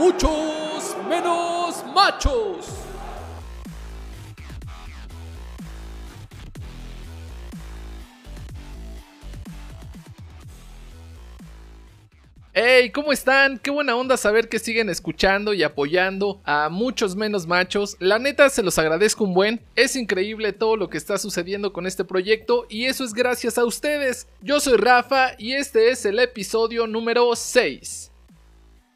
muchos menos machos. Hey, ¿cómo están? Qué buena onda saber que siguen escuchando y apoyando a muchos menos machos. La neta se los agradezco un buen. Es increíble todo lo que está sucediendo con este proyecto y eso es gracias a ustedes. Yo soy Rafa y este es el episodio número 6.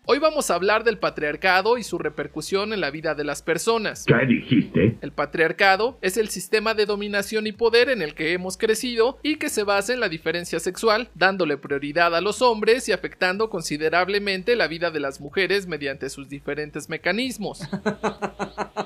Hoy vamos a hablar del patriarcado y su repercusión en la vida de las personas. ¿Qué dijiste? El patriarcado es el sistema de dominación y poder en el que hemos crecido y que se basa en la diferencia sexual, dándole prioridad a los hombres y afectando considerablemente la vida de las mujeres mediante sus diferentes mecanismos.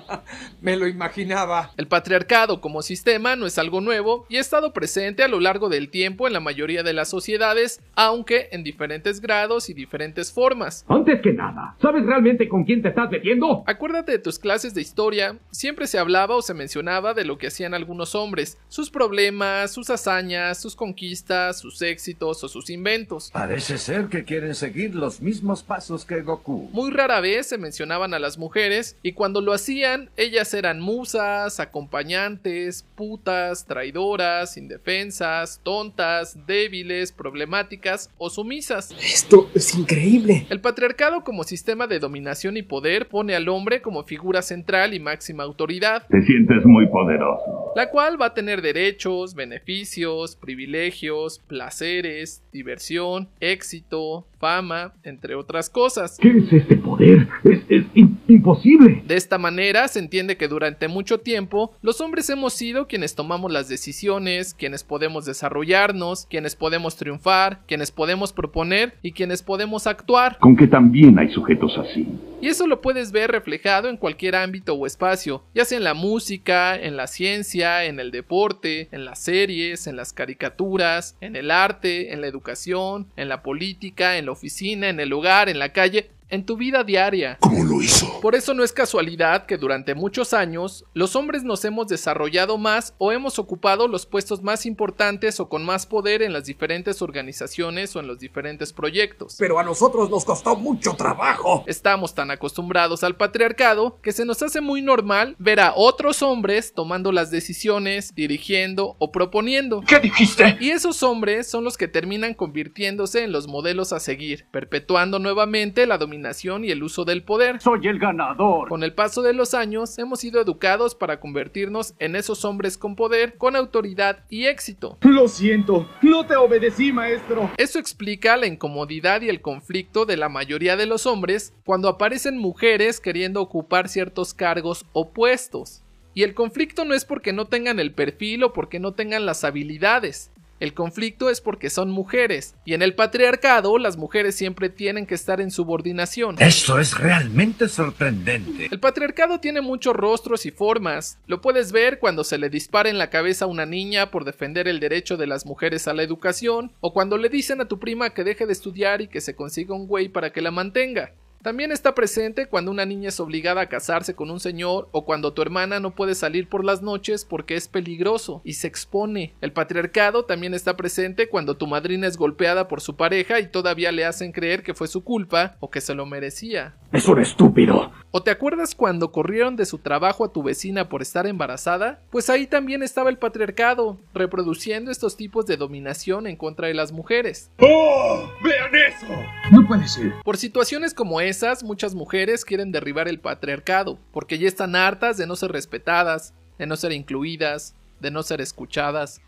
Me lo imaginaba. El patriarcado como sistema no es algo nuevo y ha estado presente a lo largo del tiempo en la mayoría de las sociedades, aunque en diferentes grados y diferentes formas. Antes que nada, ¿sabes realmente con quién te estás metiendo? Acuérdate de tus clases de historia, siempre se hablaba o se mencionaba de lo que hacían algunos hombres, sus problemas, sus hazañas, sus conquistas, sus éxitos o sus inventos. Parece ser que quieren seguir los mismos pasos que Goku. Muy rara vez se mencionaban a las mujeres y cuando lo hacían, ellas eran musas, acompañantes, putas, traidoras, indefensas, tontas, débiles, problemáticas o sumisas. Esto es increíble. El patriarcado como sistema de dominación y poder pone al hombre como figura central y máxima autoridad. Te sientes muy poderoso. La cual va a tener derechos, beneficios, privilegios, placeres, diversión, éxito, fama, entre otras cosas. ¿Qué es este poder? Es, es imposible. De esta manera se entiende que durante mucho tiempo los hombres hemos sido quienes tomamos las decisiones, quienes podemos desarrollarnos, quienes podemos triunfar, quienes podemos proponer y quienes podemos actuar. Con que también hay sujetos así. Y eso lo puedes ver reflejado en cualquier ámbito o espacio, ya sea en la música, en la ciencia, en el deporte, en las series, en las caricaturas, en el arte, en la educación, en la política, en la oficina, en el hogar, en la calle, en tu vida diaria. ¿Cómo lo hizo? Por eso no es casualidad que durante muchos años los hombres nos hemos desarrollado más o hemos ocupado los puestos más importantes o con más poder en las diferentes organizaciones o en los diferentes proyectos. Pero a nosotros nos costó mucho trabajo. Estamos tan acostumbrados al patriarcado que se nos hace muy normal ver a otros hombres tomando las decisiones, dirigiendo o proponiendo. ¿Qué dijiste? Y esos hombres son los que terminan convirtiéndose en los modelos a seguir, perpetuando nuevamente la dominación y el uso del poder. Soy el ganador. Con el paso de los años hemos sido educados para convertirnos en esos hombres con poder, con autoridad y éxito. Lo siento, no te obedecí, maestro. Eso explica la incomodidad y el conflicto de la mayoría de los hombres cuando aparecen mujeres queriendo ocupar ciertos cargos o puestos. Y el conflicto no es porque no tengan el perfil o porque no tengan las habilidades, el conflicto es porque son mujeres, y en el patriarcado las mujeres siempre tienen que estar en subordinación. Esto es realmente sorprendente. El patriarcado tiene muchos rostros y formas. Lo puedes ver cuando se le dispara en la cabeza a una niña por defender el derecho de las mujeres a la educación, o cuando le dicen a tu prima que deje de estudiar y que se consiga un güey para que la mantenga. También está presente cuando una niña es obligada a casarse con un señor o cuando tu hermana no puede salir por las noches porque es peligroso y se expone. El patriarcado también está presente cuando tu madrina es golpeada por su pareja y todavía le hacen creer que fue su culpa o que se lo merecía. Es un estúpido. ¿O te acuerdas cuando corrieron de su trabajo a tu vecina por estar embarazada? Pues ahí también estaba el patriarcado, reproduciendo estos tipos de dominación en contra de las mujeres. ¡Oh! ¡Vean eso! No puede ser. Por situaciones como esas, muchas mujeres quieren derribar el patriarcado, porque ya están hartas de no ser respetadas, de no ser incluidas, de no ser escuchadas,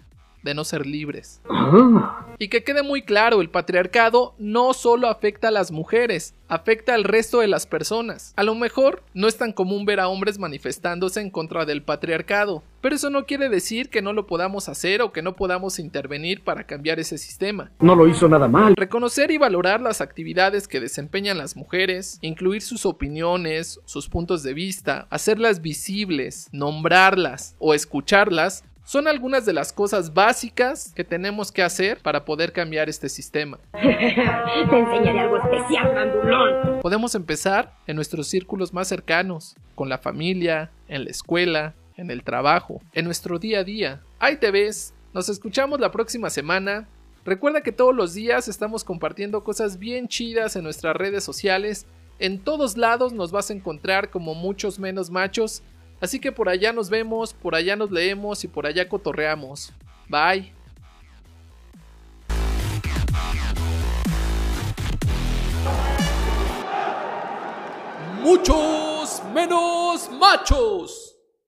de no ser libres. Ah. Y que quede muy claro, el patriarcado no solo afecta a las mujeres, afecta al resto de las personas. A lo mejor no es tan común ver a hombres manifestándose en contra del patriarcado, pero eso no quiere decir que no lo podamos hacer o que no podamos intervenir para cambiar ese sistema. No lo hizo nada mal. Reconocer y valorar las actividades que desempeñan las mujeres, incluir sus opiniones, sus puntos de vista, hacerlas visibles, nombrarlas o escucharlas, son algunas de las cosas básicas que tenemos que hacer para poder cambiar este sistema. Te enseñaré algo especial, mandulón. Podemos empezar en nuestros círculos más cercanos, con la familia, en la escuela, en el trabajo, en nuestro día a día. Ahí te ves, nos escuchamos la próxima semana. Recuerda que todos los días estamos compartiendo cosas bien chidas en nuestras redes sociales En todos lados nos vas a encontrar como muchos menos machos, así que por allá nos vemos, por allá nos leemos y por allá cotorreamos. Bye. Muchos menos machos.